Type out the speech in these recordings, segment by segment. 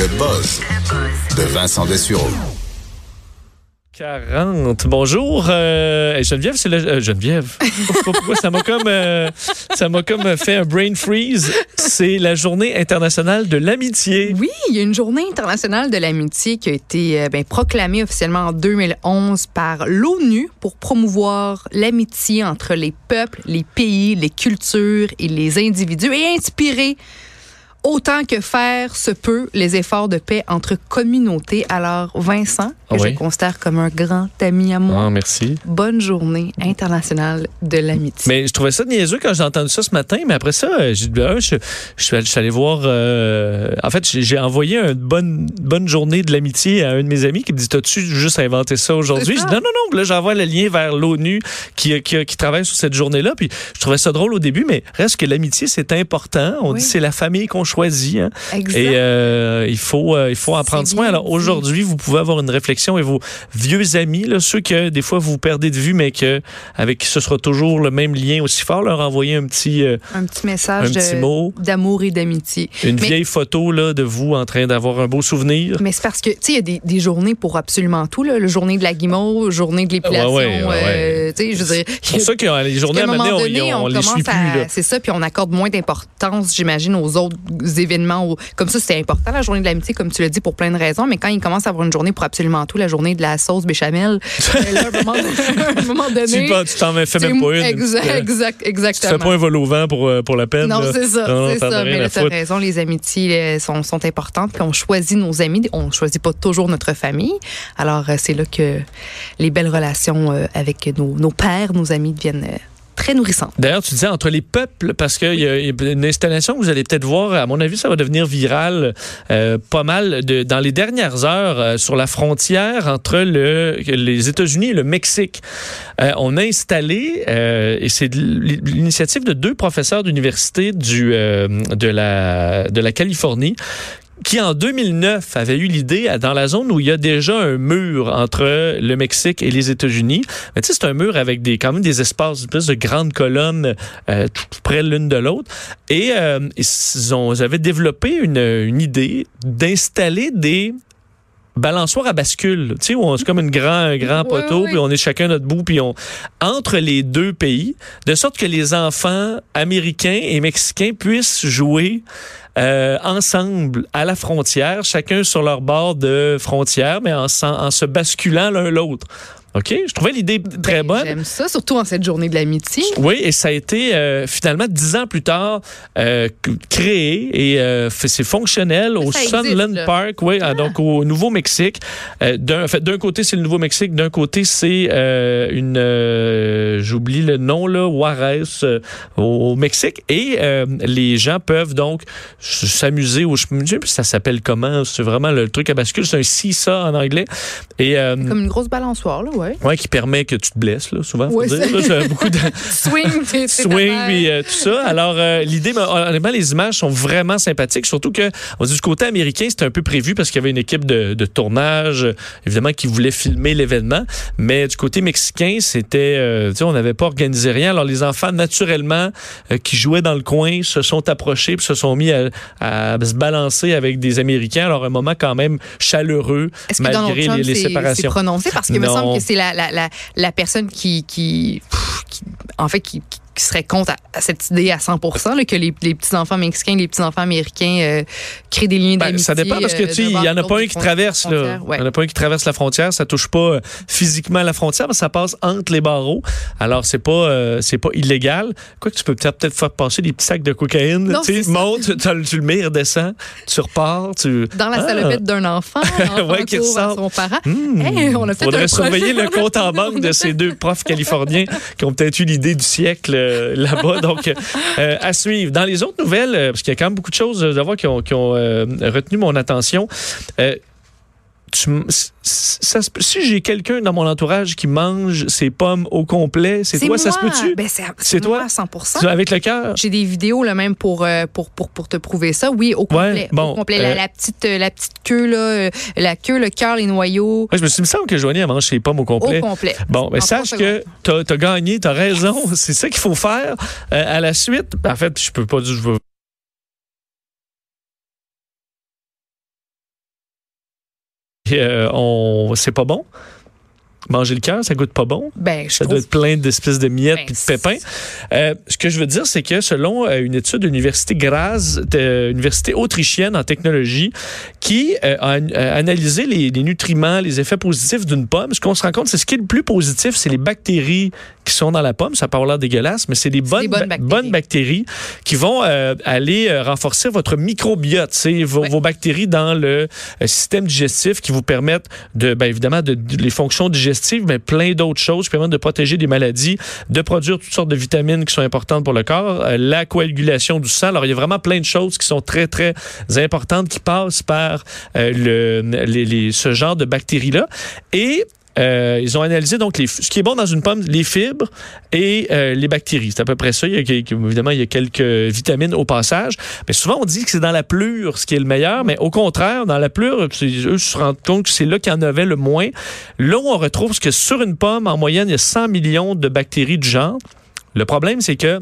Le buzz de Vincent Dessureau. 40. Bonjour. Euh, Geneviève, c'est le. euh, Geneviève. Pourquoi ça m'a comme, euh, ça m'a comme fait un brain freeze? C'est la journée internationale de l'amitié. Oui, il y a une journée internationale de l'amitié qui a été euh, ben, proclamée officiellement en 2011 par l'ONU pour promouvoir l'amitié entre les peuples, les pays, les cultures et les individus et inspirer autant que faire se peut les efforts de paix entre communautés. Alors, Vincent, que Oui. je considère comme un grand ami à moi, Ah, merci. bonne journée internationale de l'amitié. Mais je trouvais ça niaiseux quand j'ai entendu ça ce matin. Mais après ça, j'ai dit, ben, je, je, suis allé- je suis allé voir. euh, en fait, j'ai envoyé une bonne, bonne journée de l'amitié à un de mes amis qui me dit T'as-tu juste inventé ça aujourd'hui? Je dis Non, non, non. Là, j'envoie le lien vers l'ONU qui, qui, qui travaille sur cette journée-là. Puis je trouvais ça drôle au début, mais reste que l'amitié, c'est important. On Oui. dit c'est la famille qu'on choisit. hein. Et euh, il faut euh, il faut en prendre soin. Alors aujourd'hui, vous pouvez avoir une réflexion et vos vieux amis, là, ceux que des fois vous perdez de vue, mais que avec qui ce sera toujours le même lien aussi fort, leur envoyer un petit euh, un petit message un petit de- mot. d'amour et d'amitié. une Mais- vieille photo là de vous en train d'avoir un beau souvenir. Mais c'est parce que, tu sais, il y a des, des journées pour absolument tout. Là. Le journée de la guimauve, journée de l'épilation. Ouais, ouais, ouais, euh, je veux dire. C'est pour ça que euh, les journées à un moment donné, on, on, on les suit commence plus. C'est ça, puis on accorde moins d'importance, j'imagine, aux autres événements. au- Comme ça, c'est important, la journée de l'amitié, comme tu l'as dit, pour plein de raisons. Mais quand il commence à avoir une journée pour absolument tout, la journée de la sauce béchamel, euh, là, à un moment, à un moment donné. Tu tu t'en fais même pas une. Exact, Euh, exact, Tu te exactement. fais pas un vol au vent pour, euh, pour la peine. Non, c'est ça, Non, as ça. Mais là, t'as foutre. raison, les amitiés sont, sont importantes. Puis on choisit nos amis. On choisit pas toujours notre famille. Alors, euh, c'est là que les belles relations avec nos, nos pères, nos amis deviennent très nourrissantes. D'ailleurs, tu disais entre les peuples, parce qu'il y a une installation que vous allez peut-être voir, à mon avis, ça va devenir viral euh, pas mal de, dans les dernières heures euh, sur la frontière entre le, les États-Unis et le Mexique. Euh, on a installé, et c'est l'initiative de deux professeurs d'université du, de, la, de la Californie, qui en 2009 avait eu l'idée, à- dans la zone où il y a déjà un mur entre le Mexique et les États-Unis, mais tu sais, c'est un mur avec des, quand même des espaces, espèce de grandes colonnes euh, tout près l'une de l'autre. Et euh, ils, ont, ils avaient développé une, une idée d'installer des balançoires à bascule, tu sais, où on- c'est comme une grand, un grand Oui, poteau, oui. puis on est chacun notre bout, puis on entre les deux pays, de sorte que les enfants américains et mexicains puissent jouer euh, ensemble à la frontière, chacun sur leur bord de frontière, mais en, en se basculant l'un l'autre. OK? Je trouvais l'idée très Ben, bonne. J'aime ça, surtout en cette journée de l'amitié. Oui, et ça a été euh, finalement dix ans plus tard euh, créé et euh, c'est fonctionnel au ça Sunland. Park, oui, ah, donc au Nouveau-Mexique. D'un en fait, d'un côté c'est le Nouveau-Mexique, d'un côté c'est une, j'oublie le nom là, Juarez au Mexique, et les gens peuvent donc s'amuser au, dis, ça s'appelle comment C'est vraiment le truc à bascule, c'est un seesaw en anglais, et Comme une grosse balançoire, là, ouais. ouais, qui permet que tu te blesses là, souvent. faut Ouais, dire, là, beaucoup de Swing, t'es- swing puis euh, tout ça. Alors euh, l'idée, mais, honnêtement, les images sont vraiment sympathiques. Surtout que on dit du côté américain, c'était un peu prévu parce qu'il y avait une équipe de, de tournage, euh, évidemment, qui voulait filmer l'événement. Mais du côté mexicain, c'était, euh, tu sais, on n'avait pas organisé rien. Alors les enfants, naturellement, qui jouaient dans le coin, se sont approchés puis se sont mis à, à se balancer avec des Américains. Alors un moment quand même chaleureux malgré les, les séparations. prononcé? Parce que me Non. semble que c'est la, la, la, personne qui, qui, en fait, qui- qui serait contre à, à cette idée à 100 là, que les, les petits-enfants mexicains, les petits-enfants américains euh, créent des liens Ben, d'amitié. ça dépend parce que euh, tu il bord y à en a pas un qui traverse frontières, ouais. Il y en a pas un qui traverse la frontière, ça touche pas euh, physiquement la frontière, mais ça passe entre les barreaux. Alors c'est pas euh, c'est pas illégal. Quoi que tu peux peut-être peut-être faire passer des petits sacs de cocaïne, Non, monte, tu, le- mets, il redescend, tu repars, tu Dans la Ah. salopette d'un enfant, l'enfant Ouais, qui ressort. son parent. Hmm. Hey, on a fait Faudrait surveiller le compte en banque de ces deux profs californiens qui ont peut-être eu l'idée du siècle euh, là-bas. Donc, euh, à suivre. Dans les autres nouvelles, euh, parce qu'il y a quand même beaucoup de choses euh, à voir qui ont, retenu mon attention. Tu ça si j'ai quelqu'un dans mon entourage qui mange ses pommes au complet, c'est toi, ça se peut-tu? Ben, c'est toi? à 100 Tu- Avec le cœur? J'ai des vidéos là même pour euh, pour pour pour te prouver ça. Oui, au complet. bon, au complet. euh, La, la petite euh, la petite queue là, la queue, le cœur, les noyaux, Ouais, je me suis il me semble que Joanie elle mange ses pommes au complet. au complet. Bon, mais En sache que tu as, gagné, tu as raison. C'est ça qu'il faut faire. Euh, à la suite, en fait, je peux pas dire, je veux euh, on c'est pas bon. Manger le cœur, ça goûte pas bon. Ben, je Ça trouve doit être plein d'espèces de miettes Ben, et de pépins. Euh, ce que je veux dire, c'est que selon euh, une étude de l'Université Graz, de université autrichienne en technologie, qui euh, a an- analysé les, les nutriments, les effets positifs d'une pomme, ce qu'on se rend compte, c'est ce qui est le plus positif, c'est les bactéries qui sont dans la pomme. Ça peut avoir l'air dégueulasse, mais c'est des bonnes, des bonnes ba- bactéries. bonnes bactéries qui vont euh, aller euh, renforcer votre microbiote, c'est vos, Ouais. vos bactéries dans le euh, système digestif qui vous permettent de, ben, évidemment, de, de- les fonctions digestives, mais plein d'autres choses qui permettent de protéger des maladies, de produire toutes sortes de vitamines qui sont importantes pour le corps, euh, la coagulation du sang. Alors, il y a vraiment plein de choses qui sont très, très importantes qui passent par le, les- les- ce genre de bactéries-là. Et euh, ils ont analysé donc ce qui est bon dans une pomme, les fibres et euh, les bactéries. C'est à peu près ça. Évidemment, il y a quelques vitamines au passage. Mais souvent, on dit que c'est dans la plure ce qui est le meilleur. Mais au contraire, dans la plure, eux se rendent compte que c'est là qu'il y en avait le moins. Là où on retrouve ce que sur une pomme, en moyenne, il y a 100 millions de bactéries du genre. Le problème, c'est que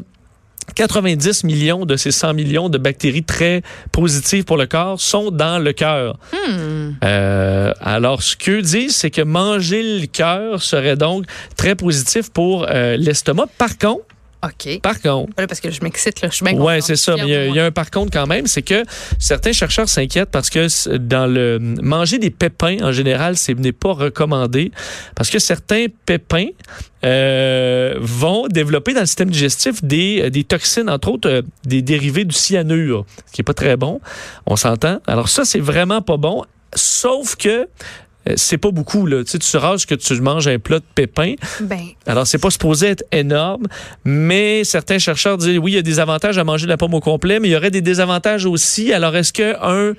90 millions de ces 100 millions de bactéries très positives pour le corps sont dans le cœur. Hmm. Euh, alors, ce qu'eux disent, c'est que manger le cœur serait donc très positif pour euh, l'estomac. Par contre, OK. par contre, Voilà, parce que je m'excite, là. Je suis bien contente. c'est ça. Mais il y, a- il y a un par contre quand même, c'est que certains chercheurs s'inquiètent parce que dans le manger des pépins en général, ce n'est pas recommandé parce que certains pépins euh, vont développer dans le système digestif des, euh, des toxines, entre autres euh, des dérivés du cyanure, ce qui est pas très bon. On s'entend? Alors ça, c'est vraiment pas bon. Sauf que c'est pas beaucoup là. Tu sais, tu rages que tu manges un plat de pépins. Ben, Alors, c'est pas supposé être énorme, mais certains chercheurs disent oui, il y a des avantages à manger la pomme au complet, mais il y aurait des désavantages aussi. Alors, est-ce qu'un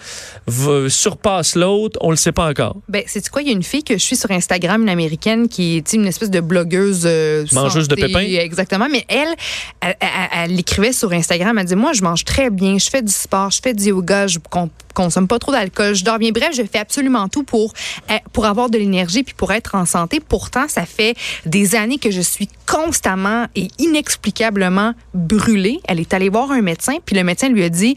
surpasse l'autre? On le sait pas encore. ben c'est quoi? Il y a une fille que je suis sur Instagram, une américaine, qui est une espèce de blogueuse. euh, Mangeuse de pépins? Exactement. Mais elle, elle, elle- elle écrivait sur Instagram, elle dit Moi, je mange très bien, je fais du sport, je fais du yoga, je con- consomme pas trop d'alcool, je dors bien. Bref, je fais absolument tout pour, euh, pour avoir de l'énergie puis pour être en santé. Pourtant, ça fait des années que je suis constamment et inexplicablement brûlée. Elle est allée voir un médecin, puis le médecin lui a dit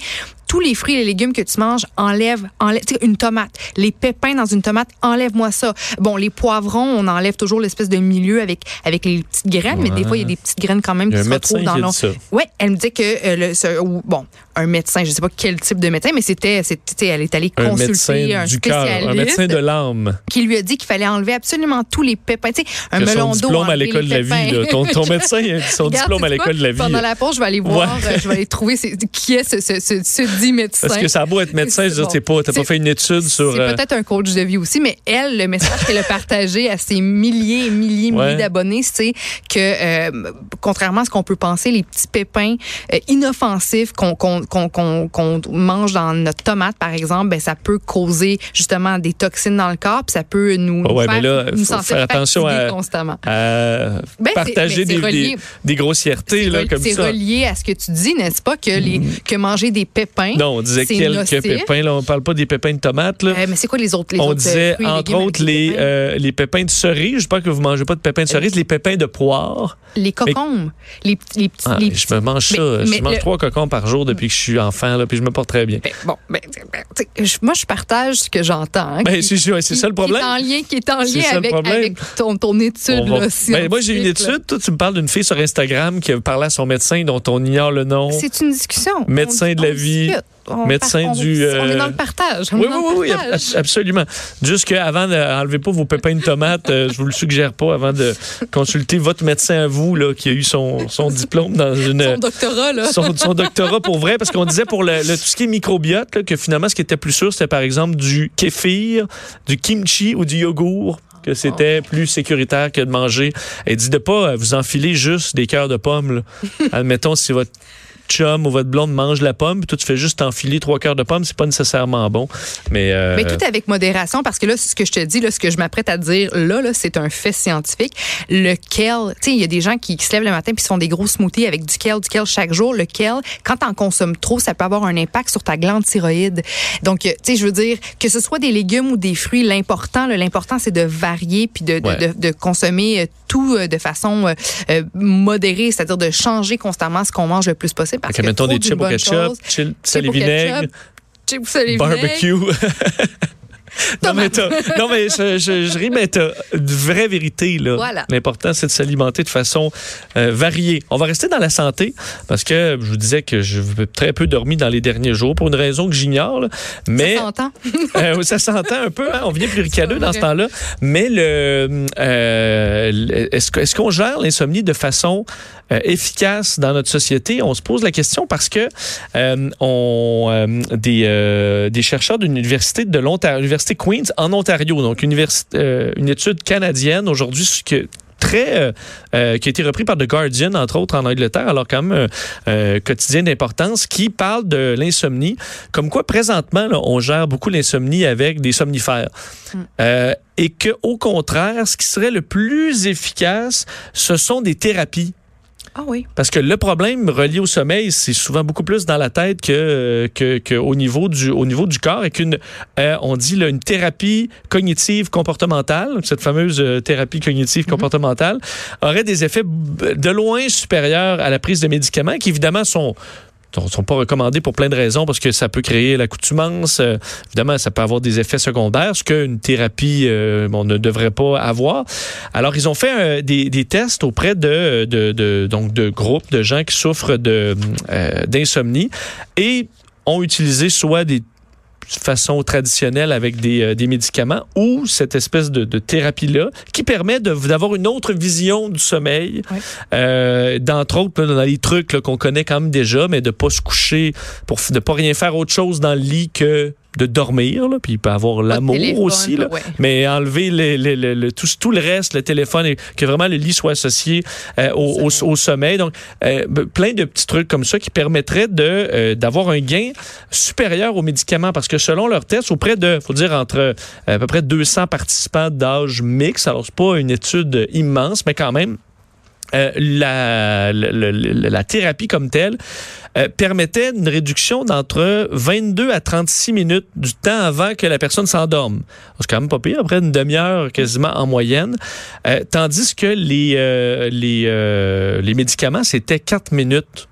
tous les fruits et les légumes que tu manges, enlève, enlève une tomate. Les pépins dans une tomate, enlève-moi ça. Bon, les poivrons, on enlève toujours l'espèce de milieu avec, avec les petites graines, mais des fois, il y a des petites graines quand même qui un se retrouvent dans l'eau. Ouais, elle me dit que euh, le, ce- ou, bon, un médecin, je sais pas quel type de médecin, mais c'était, c'était, elle est allée Un consulter médecin un du cœur, spécialiste un médecin de l'âme. qui lui a dit qu'il fallait enlever absolument tous les pépins. Tu sais, un melon d'eau. diplôme à l'école de la vie. là. Ton, ton médecin son Regarde, diplôme à l'école de la vie. Pendant la pause, je vais aller voir, Ouais. euh, je vais aller trouver qui est ce, ce, ce, ce dit médecin. Parce que ça a beau être médecin, je veux dire, Bon. t'as pas fait une étude sur. C'est euh, peut-être un coach de vie aussi, mais elle, le message qu'elle a partagé à ses milliers et milliers, Ouais. milliers d'abonnés, c'est que, euh, contrairement à ce qu'on peut penser, les petits pépins euh, inoffensifs qu'on mange dans notre tomate, par exemple, ben, ça peut causer justement des toxines dans le corps, puis ça peut nous, nous Ouais, faire, mais là, nous faut sentir faire attention à- constamment. à Ben, partager des, relié. des, des grossièretés C'est. Mm. relié à ce que tu dis, n'est-ce pas, que, les, que manger des pépins. Non, on disait quelques nocif. pépins. Là, on parle pas des pépins de tomates. Là. Euh, mais c'est quoi les autres les on autres, euh, disait, fruits entre autres, les, pépins? euh, les pépins de cerise. Je sais pas que vous mangez pas de pépins de cerise, les pépins de poire. les cocombes, les, petits- les petits, Ah, les je me mange ça. Mais- je mange le- trois cocons par jour depuis que je suis enfant, là, puis je me porte très bien. Ben, bon, ben, ben, moi, je partage ce que j'entends. hein, Ben, c'est ça le problème. Qui est en lien, qui est en lien avec, ton, ton étude. Va- là, Ben, moi, j'ai une étude. Toi, tu me parles d'une fille sur Instagram qui a parlé à son médecin dont on ignore le nom. C'est une discussion. Médecin On- de la vie, On médecin on- du, On est euh, dans le partage. on Oui, oui, oui, partage. absolument. Juste qu'avant d'enlever pas vos pépins de tomates, euh, je vous le suggère pas avant de consulter votre médecin à vous, là, qui a eu son, son diplôme dans une. Son doctorat, là. son, son doctorat pour vrai, parce qu'on disait pour le, le- tout ce qui est microbiote, là, que finalement, ce qui était plus sûr, c'était par exemple du kéfir, du kimchi ou du yogourt que c'était plus sécuritaire que de manger. Elle dit de pas euh, vous enfiler juste des cœurs de pommes. là. Admettons, si votre chum ou votre blonde mange la pomme, puis toi, tu fais juste enfiler trois cœurs de pommes, c'est pas nécessairement bon. Mais, euh, Mais tout avec modération, parce que là, ce que je te dis, là, ce que je m'apprête à dire là, là c'est un fait scientifique. Le kale, tu sais, il y a des gens qui, qui se lèvent le matin puis se font des gros smoothies avec du kale, du kale chaque jour. Le kale, quand t'en consommes trop, ça peut avoir un impact sur ta glande thyroïde. Donc, euh, tu sais, je veux dire, que ce soit des légumes ou des fruits, l'important, l'important, c'est de varier puis de, de, Ouais. de, de consommer euh, tout de façon euh, modérée, c'est-à-dire de changer constamment ce qu'on mange le plus possible. Parce Fait que, que mettons des chips au ketchup, au ketchup, chips au vinaigre, barbecue. non, mais non, mais je, je, je ris, mais t'as une vraie vérité. là. Voilà. L'important, c'est de s'alimenter de façon euh, variée. On va rester dans la santé parce que je vous disais que je très peu dormi dans les derniers jours pour une raison que j'ignore. Mais Ça s'entend. euh, ça s'entend un peu, hein? on vient plus ricadeux dans ce temps-là. Mais le, euh, est-ce, qu'on gère l'insomnie de façon efficace dans notre société? On se pose la question parce que on, des, des chercheurs d'une université de l'Ontario, l'université Queens en Ontario, donc universi- euh, une étude canadienne aujourd'hui que très euh, euh, qui a été repris par The Guardian entre autres en Angleterre. Alors quand même euh, quotidien d'importance qui parle de l'insomnie. Comme quoi présentement là, on gère beaucoup l'insomnie avec des somnifères. Euh, et que au contraire ce qui serait le plus efficace ce sont des thérapies Ah oui. parce que le problème relié au sommeil, c'est souvent beaucoup plus dans la tête que, que, que au niveau du au niveau du corps et qu'une euh, on dit là, une thérapie cognitive comportementale, cette fameuse euh, thérapie cognitive comportementale aurait des effets de loin supérieurs à la prise de médicaments qui évidemment sont sont sont pas recommandés pour plein de raisons parce que ça peut créer l'accoutumance. euh, évidemment, ça peut avoir des effets secondaires, ce qu'une thérapie euh, on ne devrait pas avoir. Alors, ils ont fait euh, des, des tests auprès de, de, de- donc de groupes de gens qui souffrent de euh, d'insomnie et ont utilisé soit des façons traditionnelles avec des, euh, des médicaments ou cette espèce de, de thérapie-là qui permet de- d'avoir une autre vision du sommeil, Oui. euh, d'entre autres dans les trucs qu'on connaît quand même déjà, mais de pas se coucher, pour de pas rien faire autre chose dans le lit que de dormir, là, puis il peut avoir l'amour aussi, là. ouais. mais enlever le, le- le- le- tout, tout le reste, le téléphone, et que vraiment le lit soit associé euh, au, au- au sommeil. Donc, euh, plein de petits trucs comme ça qui permettraient de euh, d'avoir un gain supérieur aux médicaments, parce que selon leurs tests, auprès de, faut dire, entre à peu près 200 participants d'âge mix, alors c'est pas une étude immense, mais quand même, euh, la, la, la- thérapie comme telle euh, permettait une réduction d'entre 22 à 36 minutes du temps avant que la personne s'endorme. C'est quand même pas pire, après une demi-heure quasiment en moyenne. Euh, tandis que les, les, les médicaments, c'était 4 minutes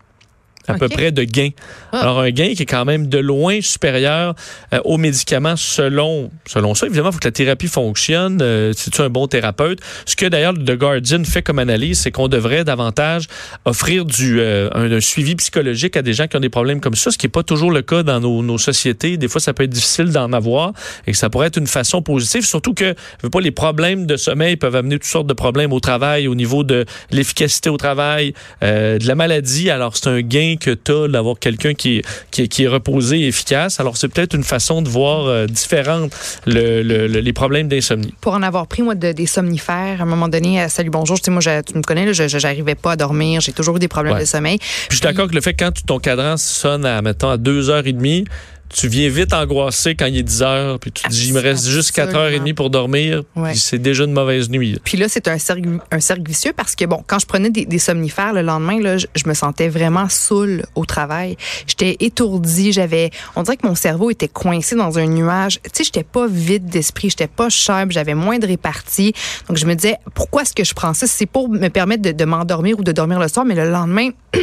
à peu près de gain. Ah. Alors, un gain qui est quand même de loin supérieur euh, aux médicaments selon, selon ça. Évidemment, il faut que la thérapie fonctionne. Euh, si tu es un bon thérapeute? Ce que d'ailleurs The Guardian fait comme analyse, c'est qu'on devrait davantage offrir du, euh, un, un suivi psychologique à des gens qui ont des problèmes comme ça, ce qui n'est pas toujours le cas dans nos, nos sociétés. Des fois, ça peut être difficile d'en avoir et que ça pourrait être une façon positive. Surtout que, pas, les problèmes de sommeil peuvent amener toutes sortes de problèmes au travail, au niveau de l'efficacité au travail, euh, de la maladie. Alors, c'est un gain que tu as d'avoir quelqu'un qui, qui, qui est reposé et efficace. Alors, c'est peut-être une façon de voir euh, différente le- le- le- les problèmes d'insomnie. Pour en avoir pris, moi, de- des somnifères, à un moment donné, à Salut Bonjour, tu sais, moi, je- tu me connais, là, je n'arrivais pas à dormir, j'ai toujours eu des problèmes Ouais. de sommeil. Puis je suis d'accord que le fait que quand ton cadran sonne à, mettons, à 2h30, tu viens vite angoissé quand il est 10 heures, puis tu te dis, il me reste juste 4h30 pour dormir, Ouais. puis c'est déjà une mauvaise nuit. Puis là, c'est un cercle, un cercle vicieux parce que, bon, quand je prenais des, des somnifères le lendemain, là, je, je me sentais vraiment saoule au travail. J'étais étourdie, j'avais, on dirait que mon cerveau était coincé dans un nuage. Tu sais, j'étais pas vide d'esprit, j'étais pas sharp, j'avais moins de répartie. Donc, je me disais, pourquoi est-ce que je prends ça? C'est pour me permettre de, de m'endormir ou de dormir le soir, mais le lendemain,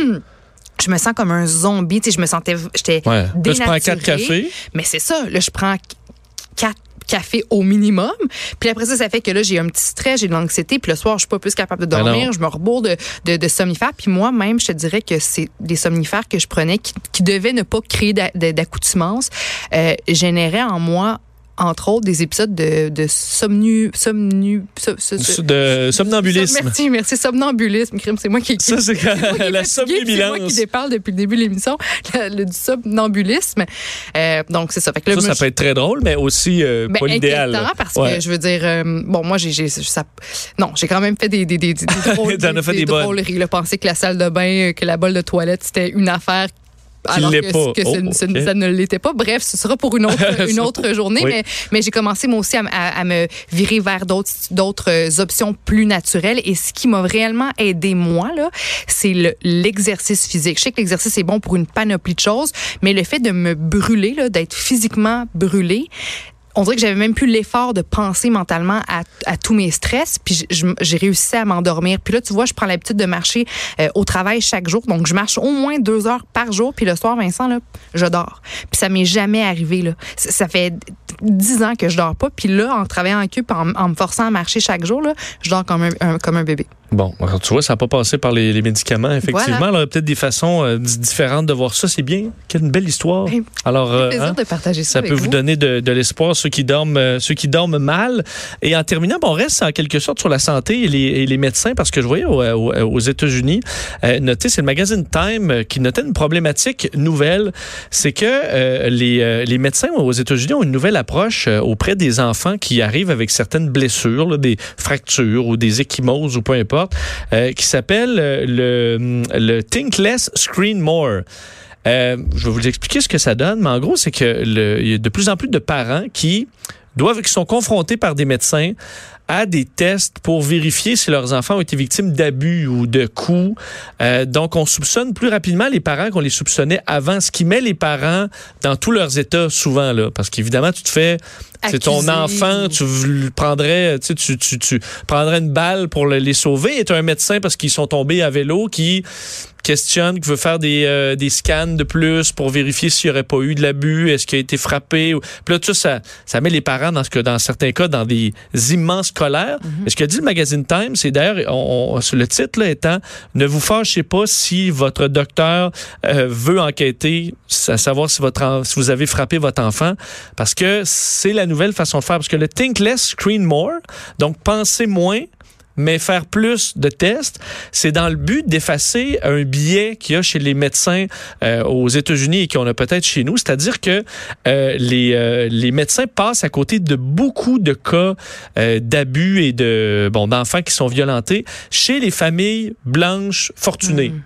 je me sens comme un zombie. Tu sais, je me sentais, j'étais Ouais. Là, tu prends 4 dénaturée. cafés. Mais c'est ça, là, je prends quatre cafés au minimum. Puis après ça, ça fait que là, j'ai un petit stress, j'ai de l'anxiété. Puis le soir, je suis pas plus capable de Ben dormir. je me rebourre de, de, de somnifères. Puis moi-même, je te dirais que c'est des somnifères que je prenais qui, qui devaient ne pas créer d'a- d'a- d'accoutumance, euh, généraient en moi entre autres des épisodes de, de somnu, somnu, so- so- so- De somnambulisme. Merci, merci. Somnambulisme, crime, c'est moi qui Ça, c'est la fatiguée, C'est moi somnambulance. qui déparle depuis le début de l'émission, le, du somnambulisme. Euh, donc, c'est ça. Fait que là, Ça, moi, ça peut être très drôle, mais aussi euh, ben, pas l'idéal. parce Ouais. que je veux dire, euh, bon, moi, j'ai, ça, non, j'ai quand même fait des, des, des, des, drôles- des drôleries. là. Penser que la salle de bain, euh, que la bolle de toilette, c'était une affaire. Alors que, pas. que Oh, ça ne l'était pas. Bref, ce sera pour une autre, une autre journée. Oui. Mais, mais j'ai commencé moi aussi à, m- à- à me virer vers d'autres, euh, options plus naturelles. Et ce qui m'a réellement aidé moi là, c'est le- l'exercice physique. Je sais que l'exercice est bon pour une panoplie de choses, mais le fait de me brûler, d'être physiquement brûlé, on dirait que j'avais même plus l'effort de penser mentalement à, tous mes stress, puis j'ai réussi à m'endormir. Puis là, tu vois, je prends l'habitude de marcher euh, au travail chaque jour, donc je marche au moins deux heures par jour, puis le soir, Vincent, là, je dors. Puis ça m'est jamais arrivé là. Ça fait dix ans que je dors pas. Puis là, en travaillant en cube, en, en me forçant à marcher chaque jour, là, je dors comme un, un- comme un bébé. Bon, alors, tu vois, ça n'a pas passé par les, les médicaments, effectivement. Voilà. Alors, il y a peut-être des façons euh, différentes de voir ça. C'est bien. Quelle belle histoire. Oui. Alors, euh, plaisir hein, de partager ça, ça avec peut vous donner de, de l'espoir, ceux qui dorment, euh, ceux qui dorment mal. Et en terminant, bon, on reste en quelque sorte sur la santé et les, et les médecins, parce que je voyais au- au- aux États-Unis, noter, c'est le magazine Time qui notait une problématique nouvelle, c'est que les, les médecins aux États-Unis ont une nouvelle approche euh, auprès des enfants qui arrivent avec certaines blessures, des fractures ou des échymoses ou peu importe, euh, qui s'appelle euh, le, le Think Less, Screen More. Je vais vous expliquer ce que ça donne, mais en gros, c'est que il y a de plus en plus de parents qui doivent, qui sont confrontés par des médecins à des tests pour vérifier si leurs enfants ont été victimes d'abus ou de coups. Euh, donc, on soupçonne plus rapidement les parents qu'on les soupçonnait avant, ce qui met les parents dans tous leurs états souvent là, parce qu'évidemment, tu te fais c'est ton enfant, tu prendrais, tu, tu, tu, tu prendrais une balle pour le- les sauver et tu as un médecin parce qu'ils sont tombés à vélo qui questionne, qui veut faire des, euh, des scans de plus pour vérifier s'il n'y aurait pas eu de l'abus, est-ce qu'il a été frappé. Puis là, tout ça, ça met les parents, dans, ce que, dans certains cas, dans des immenses colères. Mais ce que dit le magazine Time, c'est d'ailleurs, on, le titre là, étant, ne vous fâchez pas si votre docteur euh, veut enquêter, à savoir si, votre, si vous avez frappé votre enfant, parce que c'est la nouvelle façon de faire. Parce que le Think Less, Screen More, donc penser moins, mais faire plus de tests, c'est dans le but d'effacer un biais qu'il y a chez les médecins euh, aux États-Unis et qu'on a peut-être chez nous. C'est-à-dire que euh, les, euh, les médecins passent à côté de beaucoup de cas d'abus et de bon d'enfants qui sont violentés chez les familles blanches fortunées. Mm.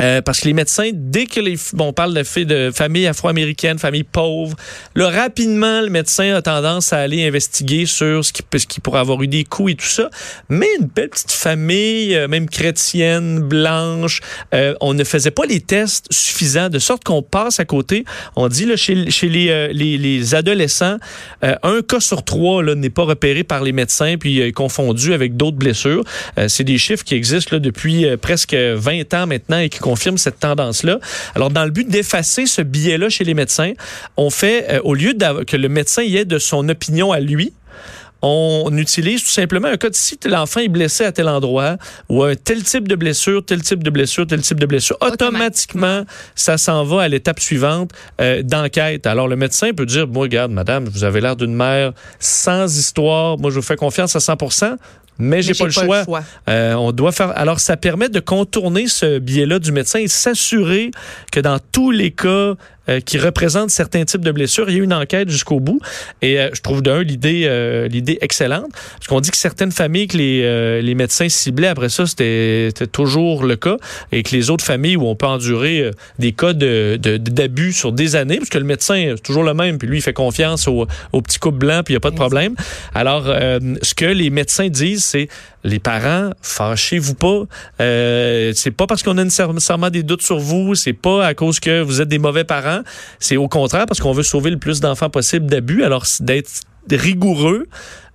Euh, parce que les médecins, dès que les, bon, on parle de, fait de familles afro-américaines, familles pauvres, là, rapidement, le médecin a tendance à aller investiguer sur ce qui, ce qui pourrait avoir eu des coups et tout ça. Mais une belle petite famille, euh, même chrétienne, blanche, euh, on ne faisait pas les tests suffisants, de sorte qu'on passe à côté. On dit, là, chez, chez les, euh, les, les adolescents, euh, un cas sur trois n'est pas repéré par les médecins puis euh, confondu avec d'autres blessures. C'est des chiffres qui existent là, depuis presque 20 ans maintenant confirment cette tendance-là. Alors, dans le but d'effacer ce biais-là chez les médecins, on fait, euh, au lieu que le médecin y ait de son opinion à lui, on utilise tout simplement un cas de si l'enfant est blessé à tel endroit ou un tel type de blessure, tel type de blessure, tel type de blessure. Automatiquement, ça s'en va à l'étape suivante euh, d'enquête. Alors le médecin peut dire, moi, regarde, madame, vous avez l'air d'une mère sans histoire. Moi, je vous fais confiance à 100 mais j'ai pas, le choix. Euh, on doit faire. Alors, ça permet de contourner ce biais-là du médecin et s'assurer que dans tous les cas euh, qui représentent certains types de blessures, il y a une enquête jusqu'au bout. Et euh, je trouve d'un l'idée euh, l'idée excellente parce qu'on dit que certaines familles que les, euh, les médecins ciblaient après ça, c'était toujours le cas et que les autres familles où on peut endurer euh, des cas de de- d'abus sur des années, parce que le médecin c'est toujours le même, puis lui il fait confiance au, au petit couple blanc, puis il n'y a pas de problème. Alors, euh, ce que les médecins disent, c'est les parents, fâchez-vous pas. Euh, c'est pas parce qu'on a nécessairement des doutes sur vous, c'est pas à cause que vous êtes des mauvais parents. C'est au contraire parce qu'on veut sauver le plus d'enfants possible d'abus. Alors, d'être rigoureux,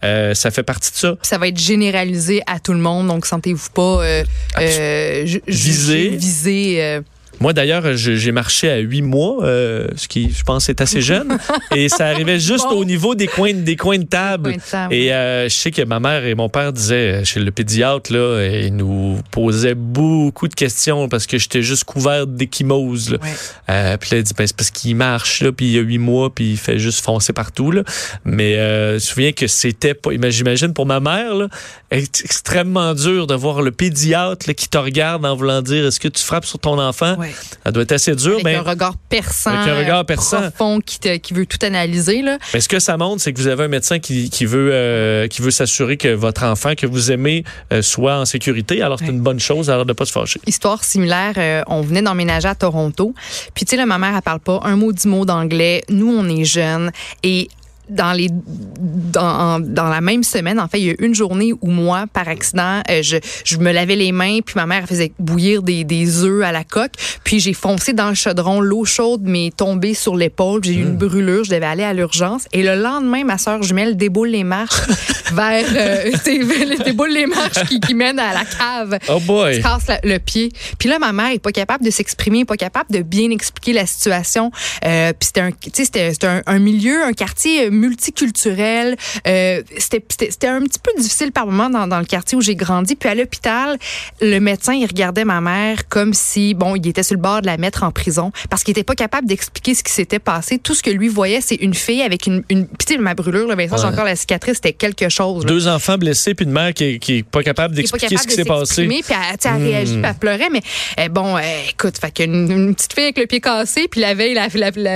euh, ça fait partie de ça. Ça va être généralisé à tout le monde, donc sentez-vous pas euh, euh, Visé. visé. Moi, d'ailleurs, j'ai marché à huit mois, euh, ce qui, je pense, est assez jeune. et ça arrivait juste Bon. au niveau des coins, des coins de table. coin de table. Et euh, je sais que ma mère et mon père disaient, euh, chez le pédiatre, là, ils nous posaient beaucoup de questions parce que j'étais juste couvert d'échymose. là. Ouais. Euh, puis là, il dit, ben, c'est parce qu'il marche, là, puis il y a huit mois, puis il fait juste foncer partout. Là. Mais euh, je me souviens que c'était pas, j'imagine pour ma mère, là, extrêmement dur de voir le pédiatre là, qui te regarde en voulant dire, est-ce que tu frappes sur ton enfant? Ouais. Ça doit être assez dur, Avec mais un regard perçant, Avec un regard perçant. profond qui, te- qui veut tout analyser. Là. Mais ce que ça montre, c'est que vous avez un médecin qui, qui veut euh, qui veut s'assurer que votre enfant que vous aimez euh, soit en sécurité. Alors c'est Ouais. une bonne chose, alors de pas se fâcher. Histoire similaire, euh, on venait d'emménager à Toronto. Puis tu sais, ma mère, elle parle pas un mot du mot d'anglais. Nous, on est jeunes. Et dans les dans, dans la même semaine, en fait, il y a une journée où moi, par accident, euh, je, je me lavais les mains, puis ma mère faisait bouillir des, des œufs à la coque, puis j'ai foncé dans le chaudron, l'eau chaude m'est tombée sur l'épaule, j'ai eu une brûlure, je devais aller à l'urgence, et le lendemain, ma soeur jumelle déboule les marches vers euh, déboule les marches qui, qui mènent à la cave Oh boy! se casse la- le pied. Puis là, ma mère est pas capable de s'exprimer, pas capable de bien expliquer la situation. Euh, puis c'était un, tu sais, c'était c'était un, un milieu, un quartier multiculturel. Euh, C'était un petit peu difficile par moment dans, dans le quartier où j'ai grandi. Puis à l'hôpital, le médecin, il regardait ma mère comme si, bon, il était sur le bord de la mettre en prison parce qu'il était pas capable d'expliquer ce qui s'était passé. Tout ce que lui voyait, c'est une fille avec une, une sais, ma brûlure, là, Vincent, j'ai encore la cicatrice, c'était quelque chose. Deux enfants blessés, puis une mère qui, qui est pas capable d'expliquer ce qui s'est passé. Puis elle, elle hmm. réagi, puis elle pleurait, mais eh, bon, eh, écoute, fait qu'une une petite fille avec le pied cassé, puis la veille,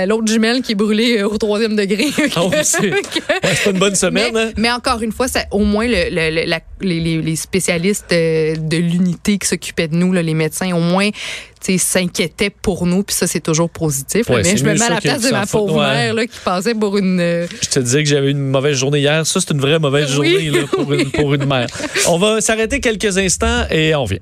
l'autre jumelle qui est brûlée euh, au troisième degré. Oh, c'est pas une bonne semaine. Mais, hein? mais encore une fois, ça, au moins le, le, la, les, les, spécialistes euh, de l'unité qui s'occupaient de nous, là, les médecins, au moins s'inquiétaient pour nous, puis ça, c'est toujours positif. mais je me mets à la place de ma pauvre mère là, qui passait pour une... Euh, je te disais que j'avais une mauvaise journée hier. Ça, c'est une vraie mauvaise journée une, pour une mère. On va s'arrêter quelques instants et on vient.